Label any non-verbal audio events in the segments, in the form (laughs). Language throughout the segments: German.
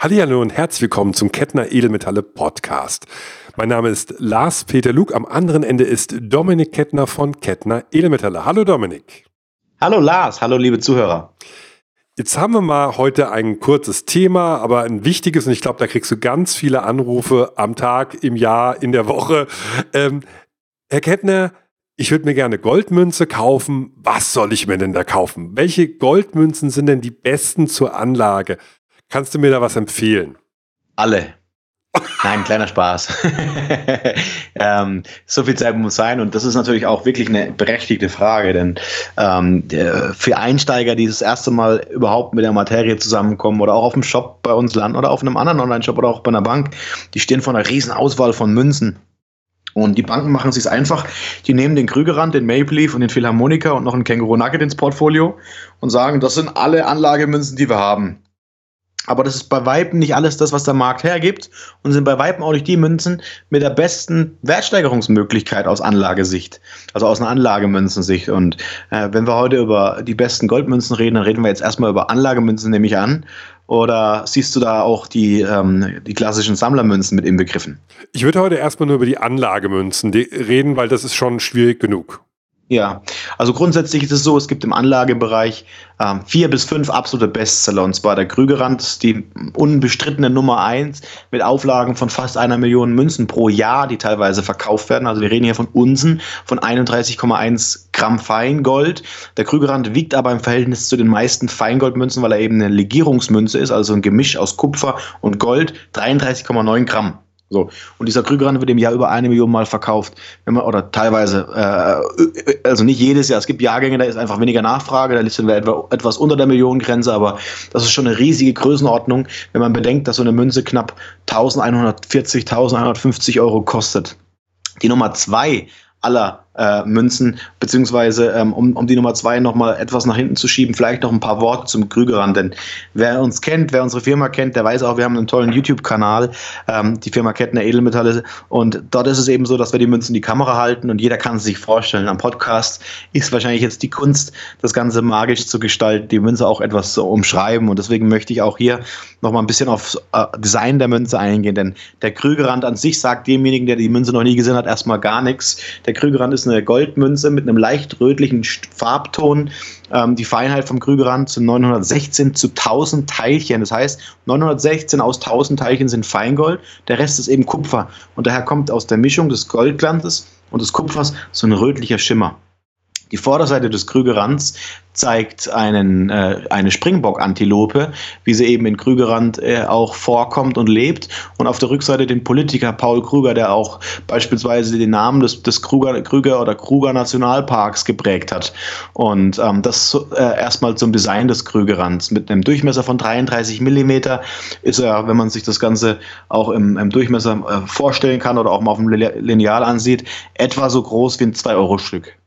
Hallo und herzlich willkommen zum Kettner Edelmetalle Podcast. Mein Name ist Lars Peter Luke. Am anderen Ende ist Dominik Kettner von Kettner Edelmetalle. Hallo Dominik. Hallo Lars, hallo liebe Zuhörer. Jetzt haben wir mal heute ein kurzes Thema, aber ein wichtiges und ich glaube, da kriegst du ganz viele Anrufe am Tag, im Jahr, in der Woche. Ähm, Herr Kettner, ich würde mir gerne Goldmünze kaufen. Was soll ich mir denn da kaufen? Welche Goldmünzen sind denn die besten zur Anlage? Kannst du mir da was empfehlen? Alle. Nein, kleiner Spaß. (laughs) ähm, so viel Zeit muss sein und das ist natürlich auch wirklich eine berechtigte Frage, denn ähm, für Einsteiger, die das erste Mal überhaupt mit der Materie zusammenkommen oder auch auf dem Shop bei uns landen oder auf einem anderen Online-Shop oder auch bei einer Bank, die stehen vor einer riesen Auswahl von Münzen. Und die Banken machen es sich einfach. Die nehmen den Krügerrand, den Maple Leaf und den Philharmonica und noch einen Känguru Nugget ins Portfolio und sagen, das sind alle Anlagemünzen, die wir haben. Aber das ist bei Weitem nicht alles das, was der Markt hergibt und sind bei Weitem auch nicht die Münzen mit der besten Wertsteigerungsmöglichkeit aus Anlagesicht, also aus einer Anlagemünzensicht. Und äh, wenn wir heute über die besten Goldmünzen reden, dann reden wir jetzt erstmal über Anlagemünzen, nehme ich an. Oder siehst du da auch die, ähm, die klassischen Sammlermünzen mit inbegriffen? Ich würde heute erstmal nur über die Anlagemünzen reden, weil das ist schon schwierig genug. Ja, also grundsätzlich ist es so, es gibt im Anlagebereich ähm, vier bis fünf absolute Bestseller. Und zwar der Krügerrand, die unbestrittene Nummer eins mit Auflagen von fast einer Million Münzen pro Jahr, die teilweise verkauft werden. Also wir reden hier von Unsen, von 31,1 Gramm Feingold. Der Krügerrand wiegt aber im Verhältnis zu den meisten Feingoldmünzen, weil er eben eine Legierungsmünze ist, also ein Gemisch aus Kupfer und Gold, 33,9 Gramm. So. Und dieser Krügerrand wird im Jahr über eine Million Mal verkauft. Wenn man, oder teilweise, äh, also nicht jedes Jahr. Es gibt Jahrgänge, da ist einfach weniger Nachfrage, da liegt wir etwa, etwas unter der Millionengrenze, aber das ist schon eine riesige Größenordnung, wenn man bedenkt, dass so eine Münze knapp 1140, 1150 Euro kostet. Die Nummer zwei aller äh, Münzen, beziehungsweise ähm, um, um die Nummer zwei nochmal etwas nach hinten zu schieben, vielleicht noch ein paar Worte zum Krügerrand, denn wer uns kennt, wer unsere Firma kennt, der weiß auch, wir haben einen tollen YouTube-Kanal, ähm, die Firma Kettner Edelmetalle und dort ist es eben so, dass wir die Münzen in die Kamera halten und jeder kann es sich vorstellen. Am Podcast ist wahrscheinlich jetzt die Kunst, das Ganze magisch zu gestalten, die Münze auch etwas zu umschreiben und deswegen möchte ich auch hier nochmal ein bisschen aufs äh, Design der Münze eingehen, denn der Krügerrand an sich sagt demjenigen, der die Münze noch nie gesehen hat, erstmal gar nichts. Der Krügerrand ist eine Goldmünze mit einem leicht rötlichen Farbton. Ähm, die Feinheit vom Krügerrand sind 916 zu 1000 Teilchen. Das heißt, 916 aus 1000 Teilchen sind Feingold, der Rest ist eben Kupfer. Und daher kommt aus der Mischung des Goldglanzes und des Kupfers so ein rötlicher Schimmer. Die Vorderseite des Krügerrands zeigt einen, äh, eine Springbock-Antilope, wie sie eben in Krügerrand äh, auch vorkommt und lebt. Und auf der Rückseite den Politiker Paul Krüger, der auch beispielsweise den Namen des, des Krüger, Krüger oder Kruger Nationalparks geprägt hat. Und ähm, das äh, erstmal zum Design des Krügerrands. Mit einem Durchmesser von 33 Millimeter ist er, wenn man sich das Ganze auch im, im Durchmesser äh, vorstellen kann oder auch mal auf dem Lineal ansieht, etwa so groß wie ein 2-Euro-Stück.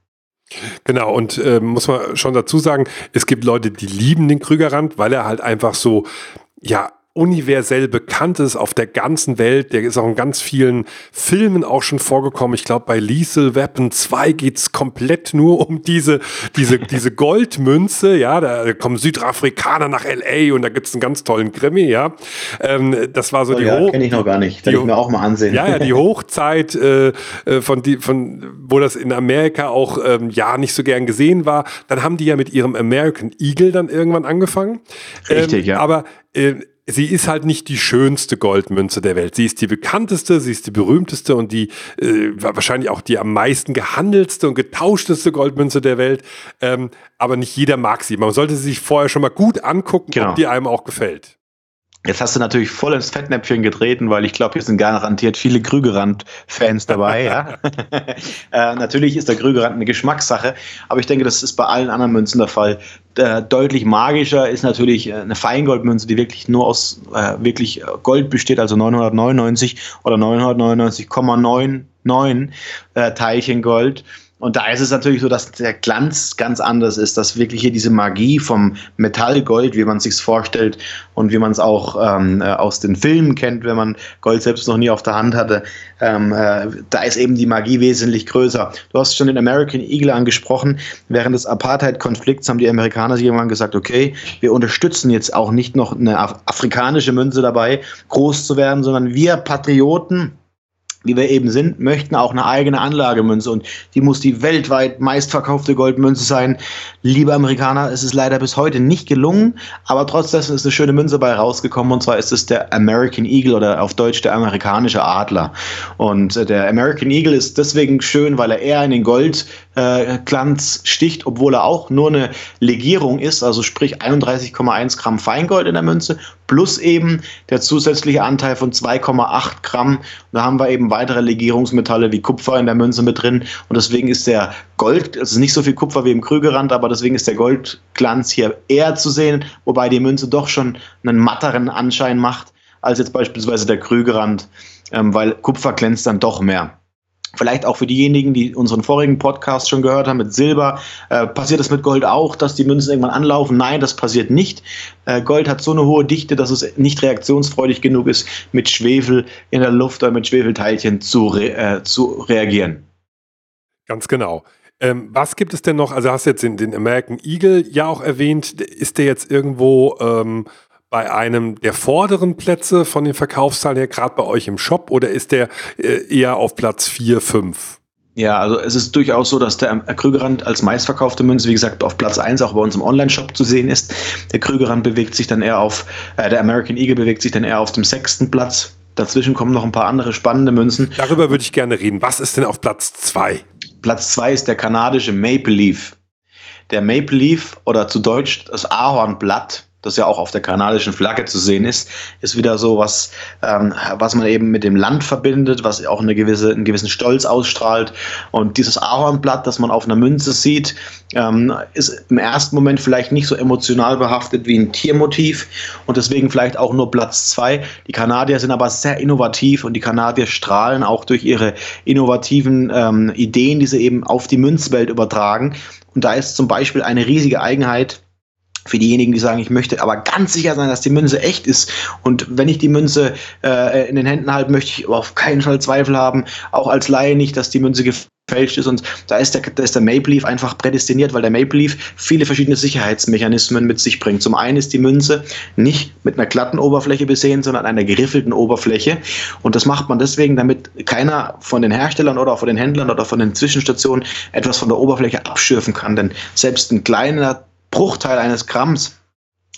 Genau, und äh, muss man schon dazu sagen, es gibt Leute, die lieben den Krügerrand, weil er halt einfach so, ja, universell bekannt ist auf der ganzen Welt. Der ist auch in ganz vielen Filmen auch schon vorgekommen. Ich glaube, bei Lethal Weapon 2 geht's komplett nur um diese, diese, (laughs) diese Goldmünze. Ja, da kommen Südafrikaner nach L.A. und da gibt's einen ganz tollen Krimi. Ja, ähm, das war so oh, die ja, Hoch... kenne ich noch gar nicht. Werde ich mir auch mal ansehen. Ja, ja, die (laughs) Hochzeit, äh, äh, von, die, von, wo das in Amerika auch ähm, ja nicht so gern gesehen war. Dann haben die ja mit ihrem American Eagle dann irgendwann angefangen. Richtig, ähm, ja. Aber äh, sie ist halt nicht die schönste Goldmünze der Welt. Sie ist die bekannteste, sie ist die berühmteste und die äh, wahrscheinlich auch die am meisten gehandelste und getauschteste Goldmünze der Welt. Ähm, aber nicht jeder mag sie. Man sollte sie sich vorher schon mal gut angucken, genau. ob die einem auch gefällt. Jetzt hast du natürlich voll ins Fettnäpfchen getreten, weil ich glaube, hier sind garantiert viele Krügerrand-Fans dabei. ja? (laughs) (laughs) äh, natürlich ist der Krügerrand eine Geschmackssache, aber ich denke, das ist bei allen anderen Münzen der Fall. Äh, deutlich magischer ist natürlich äh, eine Feingoldmünze, die wirklich nur aus äh, wirklich Gold besteht, also 999 oder 999,99 äh, Teilchen Gold. Und da ist es natürlich so, dass der Glanz ganz anders ist, dass wirklich hier diese Magie vom Metallgold, wie man es sich vorstellt und wie man es auch ähm, äh, aus den Filmen kennt, wenn man Gold selbst noch nie auf der Hand hatte, ähm, äh, da ist eben die Magie wesentlich größer. Du hast schon den American Eagle angesprochen. Während des Apartheid-Konflikts haben die Amerikaner sich irgendwann gesagt, okay, wir unterstützen jetzt auch nicht noch eine afrikanische Münze dabei, groß zu werden, sondern wir Patrioten, wie wir eben sind, möchten auch eine eigene Anlagemünze und die muss die weltweit meistverkaufte Goldmünze sein. Liebe Amerikaner, es ist leider bis heute nicht gelungen, aber trotzdem ist eine schöne Münze bei rausgekommen und zwar ist es der American Eagle oder auf Deutsch der amerikanische Adler. Und äh, der American Eagle ist deswegen schön, weil er eher in den Goldglanz äh, sticht, obwohl er auch nur eine Legierung ist, also sprich 31,1 Gramm Feingold in der Münze plus eben der zusätzliche Anteil von 2,8 Gramm. Und da haben wir eben weitere Legierungsmetalle wie Kupfer in der Münze mit drin. Und deswegen ist der Gold, also nicht so viel Kupfer wie im Krügerrand, aber deswegen ist der Goldglanz hier eher zu sehen, wobei die Münze doch schon einen matteren Anschein macht als jetzt beispielsweise der Krügerrand, ähm, weil Kupfer glänzt dann doch mehr. Vielleicht auch für diejenigen, die unseren vorigen Podcast schon gehört haben mit Silber. Äh, passiert das mit Gold auch, dass die Münzen irgendwann anlaufen? Nein, das passiert nicht. Äh, Gold hat so eine hohe Dichte, dass es nicht reaktionsfreudig genug ist, mit Schwefel in der Luft oder mit Schwefelteilchen zu, re äh, zu reagieren. Ganz genau. Ähm, was gibt es denn noch? Also hast du jetzt den, den, American Eagle ja auch erwähnt. Ist der jetzt irgendwo ähm, bei einem der vorderen Plätze von den Verkaufszahlen her, gerade bei euch im Shop, oder ist der äh, eher auf Platz 4, 5? Ja, also es ist durchaus so, dass der Krügerrand als meistverkaufte Münze, wie gesagt, auf Platz 1 auch bei uns im Online-Shop zu sehen ist. Der Krügerrand bewegt sich dann eher auf, äh, der American Eagle bewegt sich dann eher auf dem sechsten Platz. Dazwischen kommen noch ein paar andere spannende Münzen. Darüber würde ich gerne reden. Was ist denn auf Platz 2? Platz 2 ist der kanadische Maple Leaf. Der Maple Leaf oder zu Deutsch das Ahornblatt das ja auch auf der kanadischen Flagge zu sehen ist, ist wieder so was, ähm, was man eben mit dem Land verbindet, was auch eine gewisse, einen gewissen Stolz ausstrahlt. Und dieses Ahornblatt, das man auf einer Münze sieht, ähm, ist im ersten Moment vielleicht nicht so emotional behaftet wie ein Tiermotiv und deswegen vielleicht auch nur Platz zwei. Die Kanadier sind aber sehr innovativ und die Kanadier strahlen auch durch ihre innovativen ähm, Ideen, die sie eben auf die Münzwelt übertragen. Und da ist zum Beispiel eine riesige Eigenheit, für diejenigen, die sagen, ich möchte aber ganz sicher sein, dass die Münze echt ist. Und wenn ich die Münze äh, in den Händen halte, möchte ich auf keinen Fall Zweifel haben, auch als Laie nicht, dass die Münze gefälscht ist. Und da ist der, da ist der Maple Leaf einfach prädestiniert, weil der Maple Leaf viele verschiedene Sicherheitsmechanismen mit sich bringt. Zum einen ist die Münze nicht mit einer glatten Oberfläche besehen, sondern einer geriffelten Oberfläche. Und das macht man deswegen, damit keiner von den Herstellern oder auch von den Händlern oder von den Zwischenstationen etwas von der Oberfläche abschürfen kann. Denn selbst ein kleiner Bruchteil eines Gramms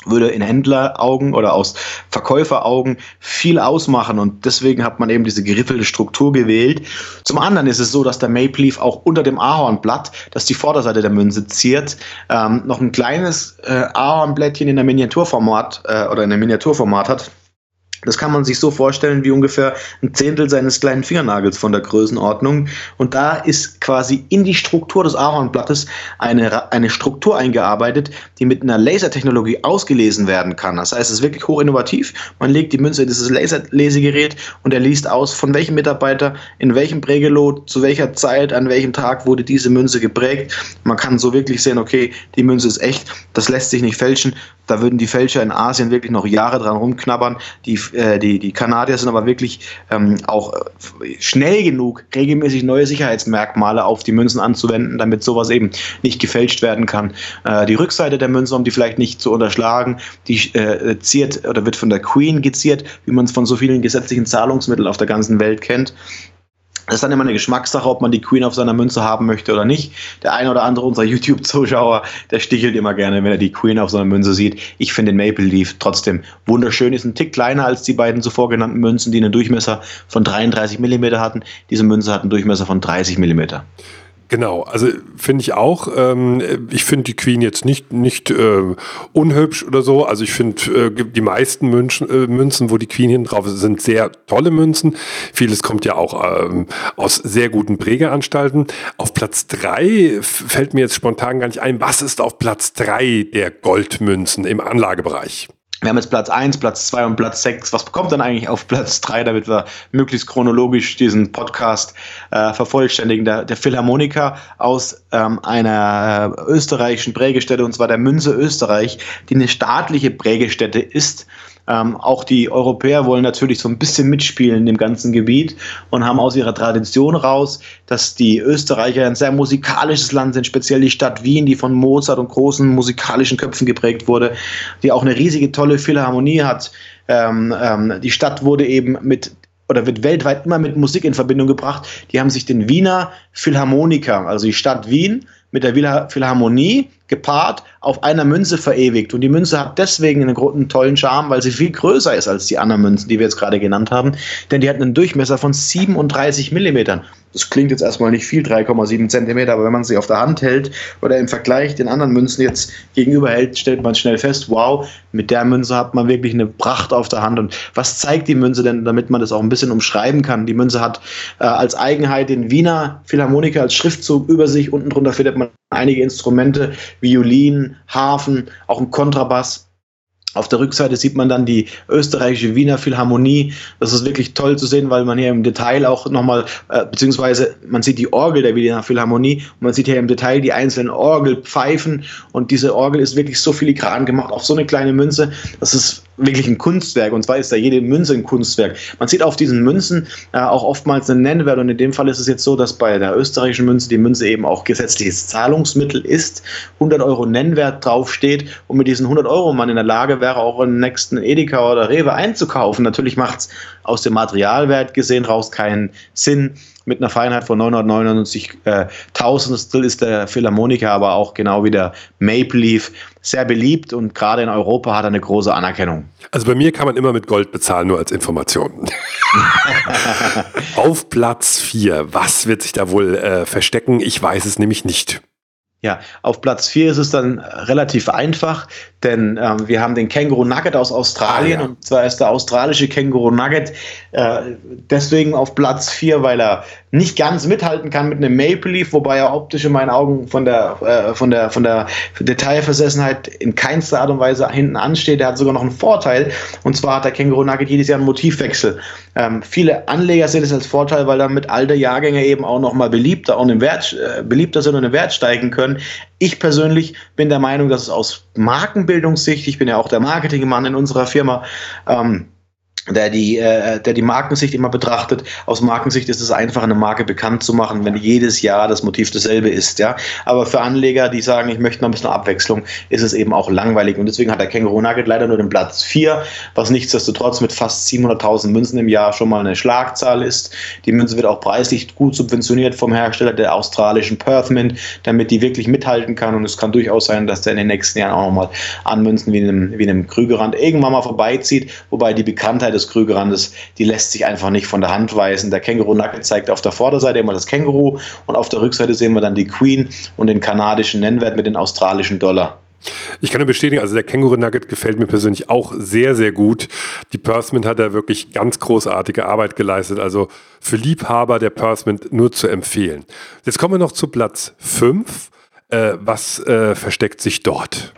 würde in Händleraugen oder aus Verkäuferaugen viel ausmachen und deswegen hat man eben diese geriffelte Struktur gewählt. Zum anderen ist es so, dass der Maple Leaf auch unter dem Ahornblatt, das die Vorderseite der Münze ziert, ähm, noch ein kleines äh, Ahornblättchen in der Miniaturformat äh, oder in der Miniaturformat hat das kann man sich so vorstellen wie ungefähr ein Zehntel seines kleinen Fingernagels von der Größenordnung. Und da ist quasi in die Struktur des Ahornblattes eine, eine Struktur eingearbeitet, die mit einer Lasertechnologie ausgelesen werden kann. Das heißt, es ist wirklich hoch innovativ. Man legt die Münze in dieses Laserlesegerät und er liest aus, von welchem Mitarbeiter, in welchem Prägelot, zu welcher Zeit, an welchem Tag wurde diese Münze geprägt. Man kann so wirklich sehen, okay, die Münze ist echt, das lässt sich nicht fälschen. Da würden die Fälscher in Asien wirklich noch Jahre dran rumknabbern. Die äh, die, die Kanadier sind aber wirklich ähm, auch äh, schnell genug, regelmäßig neue Sicherheitsmerkmale auf die Münzen anzuwenden, damit sowas eben nicht gefälscht werden kann. Äh, die Rückseite der Münze, um die vielleicht nicht zu unterschlagen, die äh, ziert oder wird von der Queen geziert, wie man es von so vielen gesetzlichen Zahlungsmitteln auf der ganzen Welt kennt. Das ist dann immer eine Geschmackssache, ob man die Queen auf seiner Münze haben möchte oder nicht. Der eine oder andere unserer YouTube-Zuschauer, der stichelt immer gerne, wenn er die Queen auf seiner Münze sieht. Ich finde den Maple Leaf trotzdem wunderschön. Ist ein Tick kleiner als die beiden zuvor genannten Münzen, die einen Durchmesser von 33 mm hatten. Diese Münze hat einen Durchmesser von 30 mm. Genau, also finde ich auch. Ähm, ich finde die Queen jetzt nicht, nicht äh, unhübsch oder so. Also ich finde äh, die meisten München, äh, Münzen, wo die Queen hinten drauf ist, sind sehr tolle Münzen. Vieles kommt ja auch ähm, aus sehr guten Prägeanstalten. Auf Platz drei fällt mir jetzt spontan gar nicht ein, was ist auf Platz drei der Goldmünzen im Anlagebereich? Wir haben jetzt Platz 1, Platz 2 und Platz 6. Was kommt dann eigentlich auf Platz 3, damit wir möglichst chronologisch diesen Podcast äh, vervollständigen? Der, der Philharmoniker aus ähm, einer äh, österreichischen Prägestätte, und zwar der Münze Österreich, die eine staatliche Prägestätte ist ähm, auch die Europäer wollen natürlich so ein bisschen mitspielen in dem ganzen Gebiet und haben aus ihrer Tradition raus, dass die Österreicher ein sehr musikalisches Land sind, speziell die Stadt Wien, die von Mozart und großen musikalischen Köpfen geprägt wurde, die auch eine riesige tolle Philharmonie hat. Ähm, ähm, die Stadt wurde eben mit oder wird weltweit immer mit Musik in Verbindung gebracht. Die haben sich den Wiener Philharmoniker, also die Stadt Wien, mit der Philharmonie gepaart auf einer Münze verewigt. Und die Münze hat deswegen einen, einen tollen Charme, weil sie viel größer ist als die anderen Münzen, die wir jetzt gerade genannt haben. Denn die hat einen Durchmesser von 37 Millimetern. Das klingt jetzt erstmal nicht viel, 3,7 Zentimeter, aber wenn man sie auf der Hand hält oder im Vergleich den anderen Münzen jetzt gegenüber hält, stellt man schnell fest, wow, mit der Münze hat man wirklich eine Pracht auf der Hand. Und was zeigt die Münze denn, damit man das auch ein bisschen umschreiben kann? Die Münze hat äh, als Eigenheit den Wiener Philharmoniker als Schriftzug über sich. Unten drunter findet man einige Instrumente, Violin, Hafen, auch ein Kontrabass. Auf der Rückseite sieht man dann die österreichische Wiener Philharmonie. Das ist wirklich toll zu sehen, weil man hier im Detail auch nochmal, äh, beziehungsweise man sieht die Orgel der Wiener Philharmonie und man sieht hier im Detail die einzelnen Orgelpfeifen und diese Orgel ist wirklich so filigran gemacht auf so eine kleine Münze. Das ist wirklich ein Kunstwerk und zwar ist da jede Münze ein Kunstwerk. Man sieht auf diesen Münzen äh, auch oftmals einen Nennwert und in dem Fall ist es jetzt so, dass bei der österreichischen Münze die Münze eben auch gesetzliches Zahlungsmittel ist, 100 Euro Nennwert draufsteht und mit diesen 100 Euro man in der Lage wäre, auch einen nächsten Edeka oder Rewe einzukaufen. Natürlich macht es aus dem Materialwert gesehen raus keinen Sinn, mit einer Feinheit von 999 äh, Tausendstel ist der Philharmoniker aber auch genau wie der Maple Leaf sehr beliebt und gerade in Europa hat er eine große Anerkennung. Also bei mir kann man immer mit Gold bezahlen, nur als Information. (laughs) Auf Platz 4, was wird sich da wohl äh, verstecken? Ich weiß es nämlich nicht. Ja, auf Platz 4 ist es dann relativ einfach, denn ähm, wir haben den Känguru Nugget aus Australien ah, ja. und zwar ist der australische Känguru Nugget äh, deswegen auf Platz 4, weil er nicht ganz mithalten kann mit einem Maple Leaf, wobei er optisch in meinen Augen von der, äh, von der, von der Detailversessenheit in keinster Art und Weise hinten ansteht. Er hat sogar noch einen Vorteil und zwar hat der Känguru Nugget jedes Jahr einen Motivwechsel. Ähm, viele Anleger sehen es als Vorteil, weil damit alte Jahrgänge eben auch nochmal beliebter, auch im Wert, äh, beliebter sind und im Wert steigen können. Ich persönlich bin der Meinung, dass es aus Markenbildungssicht, ich bin ja auch der Marketingmann in unserer Firma, ähm, der die, äh, der die Markensicht immer betrachtet. Aus Markensicht ist es einfach, eine Marke bekannt zu machen, wenn jedes Jahr das Motiv dasselbe ist. Ja? Aber für Anleger, die sagen, ich möchte noch ein bisschen Abwechslung, ist es eben auch langweilig. Und deswegen hat der Känguru Nugget leider nur den Platz 4, was nichtsdestotrotz mit fast 700.000 Münzen im Jahr schon mal eine Schlagzahl ist. Die Münze wird auch preislich gut subventioniert vom Hersteller der australischen Perth Mint, damit die wirklich mithalten kann. Und es kann durchaus sein, dass der in den nächsten Jahren auch nochmal an Münzen wie einem, wie einem Krügerrand irgendwann mal vorbeizieht, wobei die Bekanntheit des Krügerandes, die lässt sich einfach nicht von der Hand weisen. Der Känguru-Nugget zeigt auf der Vorderseite immer das Känguru und auf der Rückseite sehen wir dann die Queen und den kanadischen Nennwert mit den australischen Dollar. Ich kann nur bestätigen, also der Känguru Nugget gefällt mir persönlich auch sehr, sehr gut. Die Pursmint hat da wirklich ganz großartige Arbeit geleistet. Also für Liebhaber der Pursmint nur zu empfehlen. Jetzt kommen wir noch zu Platz 5. Äh, was äh, versteckt sich dort?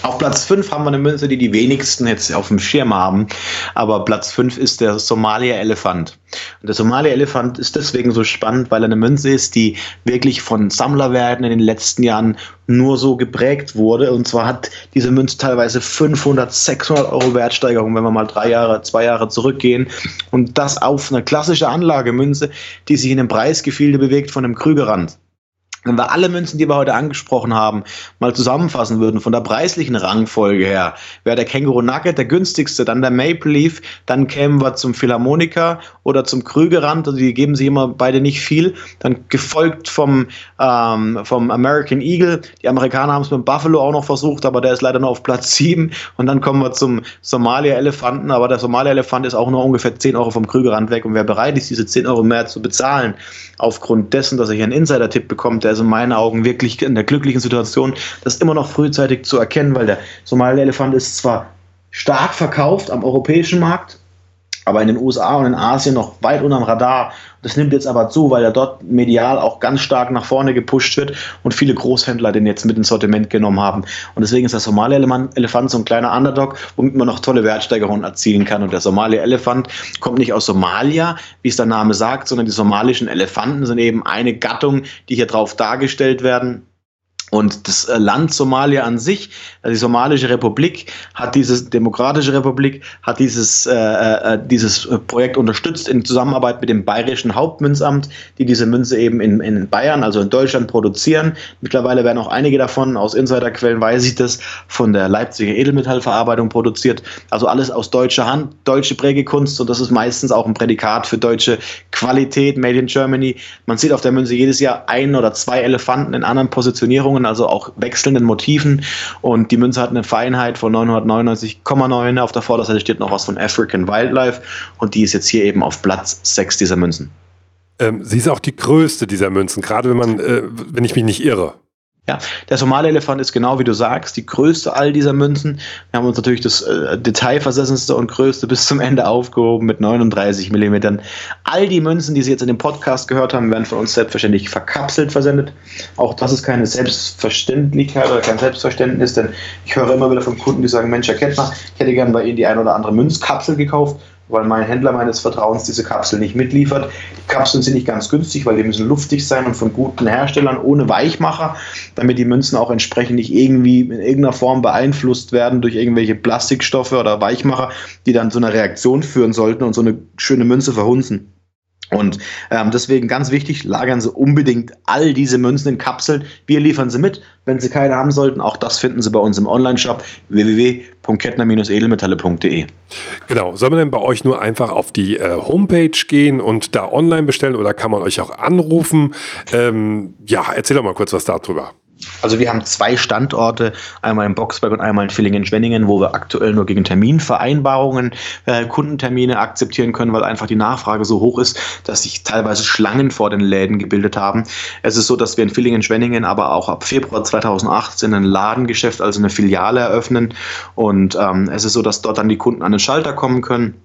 Auf Platz 5 haben wir eine Münze, die die wenigsten jetzt auf dem Schirm haben. Aber Platz 5 ist der Somalia-Elefant. Und der Somalia-Elefant ist deswegen so spannend, weil er eine Münze ist, die wirklich von Sammlerwerten in den letzten Jahren nur so geprägt wurde. Und zwar hat diese Münze teilweise 500, 600 Euro Wertsteigerung, wenn wir mal drei Jahre, zwei Jahre zurückgehen. Und das auf eine klassische Anlagemünze, die sich in einem Preisgefilde bewegt von einem Krügerrand. Wenn wir alle Münzen, die wir heute angesprochen haben, mal zusammenfassen würden, von der preislichen Rangfolge her, wäre der Känguru Nugget der günstigste, dann der Maple Leaf, dann kämen wir zum Philharmonika oder zum Krügerrand, also die geben sich immer beide nicht viel, dann gefolgt vom, ähm, vom American Eagle, die Amerikaner haben es mit Buffalo auch noch versucht, aber der ist leider nur auf Platz 7 und dann kommen wir zum Somalia-Elefanten, aber der Somalia-Elefant ist auch nur ungefähr 10 Euro vom Krügerrand weg und wer bereit ist, diese 10 Euro mehr zu bezahlen, aufgrund dessen, dass er hier einen Insider-Tipp bekommt, der ist in meinen Augen wirklich in der glücklichen Situation, das immer noch frühzeitig zu erkennen, weil der Somali-Elefant ist zwar stark verkauft am europäischen Markt, aber in den USA und in Asien noch weit unterm Radar. Das nimmt jetzt aber zu, weil er dort medial auch ganz stark nach vorne gepusht wird und viele Großhändler den jetzt mit ins Sortiment genommen haben. Und deswegen ist der Somalia-Elefant so ein kleiner Underdog, womit man noch tolle Wertsteigerungen erzielen kann. Und der Somalia-Elefant kommt nicht aus Somalia, wie es der Name sagt, sondern die somalischen Elefanten sind eben eine Gattung, die hier drauf dargestellt werden und das äh, Land Somalia an sich, also die Somalische Republik, hat dieses Demokratische Republik, hat dieses, äh, äh, dieses Projekt unterstützt in Zusammenarbeit mit dem Bayerischen Hauptmünzamt, die diese Münze eben in, in Bayern, also in Deutschland produzieren. Mittlerweile werden auch einige davon, aus Insiderquellen weiß ich das, von der Leipziger Edelmetallverarbeitung produziert. Also alles aus deutscher Hand, deutsche Prägekunst und das ist meistens auch ein Prädikat für deutsche Qualität, Made in Germany. Man sieht auf der Münze jedes Jahr ein oder zwei Elefanten in anderen Positionierungen Farben, also auch wechselnden Motiven. Und die Münze hat eine Feinheit von 999,9. Auf der Vorderseite steht noch was von African Wildlife und die ist jetzt hier eben auf Platz 6 dieser Münzen. Ähm, sie ist auch die größte dieser Münzen, gerade wenn man, äh, wenn ich mich nicht irre. Ja, der Somali-Elefant ist genau wie du sagst, die größte all dieser Münzen. Wir haben uns natürlich das äh, detailversessenste und größte bis zum Ende aufgehoben mit 39 Millimetern. All die Münzen, die Sie jetzt in dem Podcast gehört haben, werden von uns selbstverständlich verkapselt versendet. Auch das ist keine Selbstverständlichkeit oder kein Selbstverständnis, denn ich höre immer wieder von Kunden, die sagen, Mensch, Herr Kettner, ich hätte gern bei Ihnen die ein oder andere Münzkapsel gekauft weil mein Händler meines Vertrauens diese Kapsel nicht mitliefert. Die Kapseln sind nicht ganz günstig, weil die müssen luftig sein und von guten Herstellern ohne Weichmacher, damit die Münzen auch entsprechend nicht irgendwie in irgendeiner Form beeinflusst werden durch irgendwelche Plastikstoffe oder Weichmacher, die dann zu einer Reaktion führen sollten und so eine schöne Münze verhunzen. Und ähm, deswegen ganz wichtig, lagern Sie unbedingt all diese Münzen in Kapseln. Wir liefern sie mit. Wenn Sie keine haben sollten, auch das finden Sie bei uns im Online-Shop www.kettner-edelmetalle.de. Genau. Soll man denn bei euch nur einfach auf die äh, Homepage gehen und da online bestellen oder kann man euch auch anrufen? Ähm, ja, erzähl doch mal kurz was darüber. Also wir haben zwei Standorte, einmal in Boxberg und einmal in Villingen-Schwenningen, wo wir aktuell nur gegen Terminvereinbarungen äh, Kundentermine akzeptieren können, weil einfach die Nachfrage so hoch ist, dass sich teilweise Schlangen vor den Läden gebildet haben. Es ist so, dass wir in Villingen-Schwenningen aber auch ab Februar 2018 ein Ladengeschäft, also eine Filiale eröffnen und ähm, es ist so, dass dort dann die Kunden an den Schalter kommen können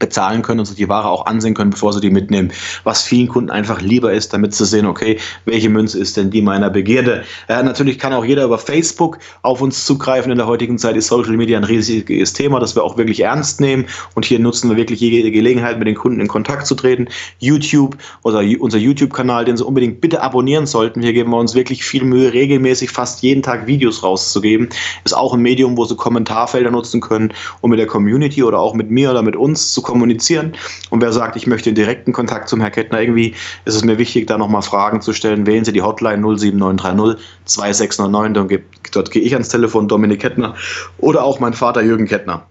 bezahlen können und sich die Ware auch ansehen können, bevor sie die mitnehmen. Was vielen Kunden einfach lieber ist, damit sie sehen, okay, welche Münze ist denn die meiner Begierde. Äh, natürlich kann auch jeder über Facebook auf uns zugreifen. In der heutigen Zeit ist Social Media ein riesiges Thema, das wir auch wirklich ernst nehmen. Und hier nutzen wir wirklich jede Gelegenheit, mit den Kunden in Kontakt zu treten. YouTube oder unser YouTube-Kanal, den sie unbedingt bitte abonnieren sollten. Hier geben wir uns wirklich viel Mühe, regelmäßig fast jeden Tag Videos rauszugeben. Ist auch ein Medium, wo sie Kommentarfelder nutzen können, um mit der Community oder auch mit mir oder mit uns zu kommunizieren. Und wer sagt, ich möchte direkten Kontakt zum Herrn Kettner, irgendwie ist es mir wichtig, da nochmal Fragen zu stellen. Wählen Sie die Hotline 07930 2699, dort gehe ich ans Telefon, Dominik Kettner oder auch mein Vater Jürgen Kettner.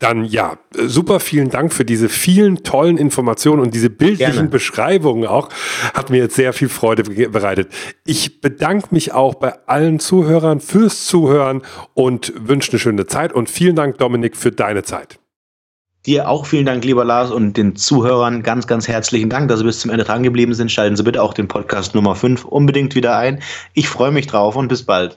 Dann ja, super vielen Dank für diese vielen tollen Informationen und diese bildlichen Gerne. Beschreibungen auch. Hat mir jetzt sehr viel Freude bereitet. Ich bedanke mich auch bei allen Zuhörern fürs Zuhören und wünsche eine schöne Zeit und vielen Dank, Dominik, für deine Zeit. Dir auch vielen Dank, lieber Lars, und den Zuhörern ganz, ganz herzlichen Dank, dass Sie bis zum Ende dran geblieben sind. Schalten Sie bitte auch den Podcast Nummer 5 unbedingt wieder ein. Ich freue mich drauf und bis bald.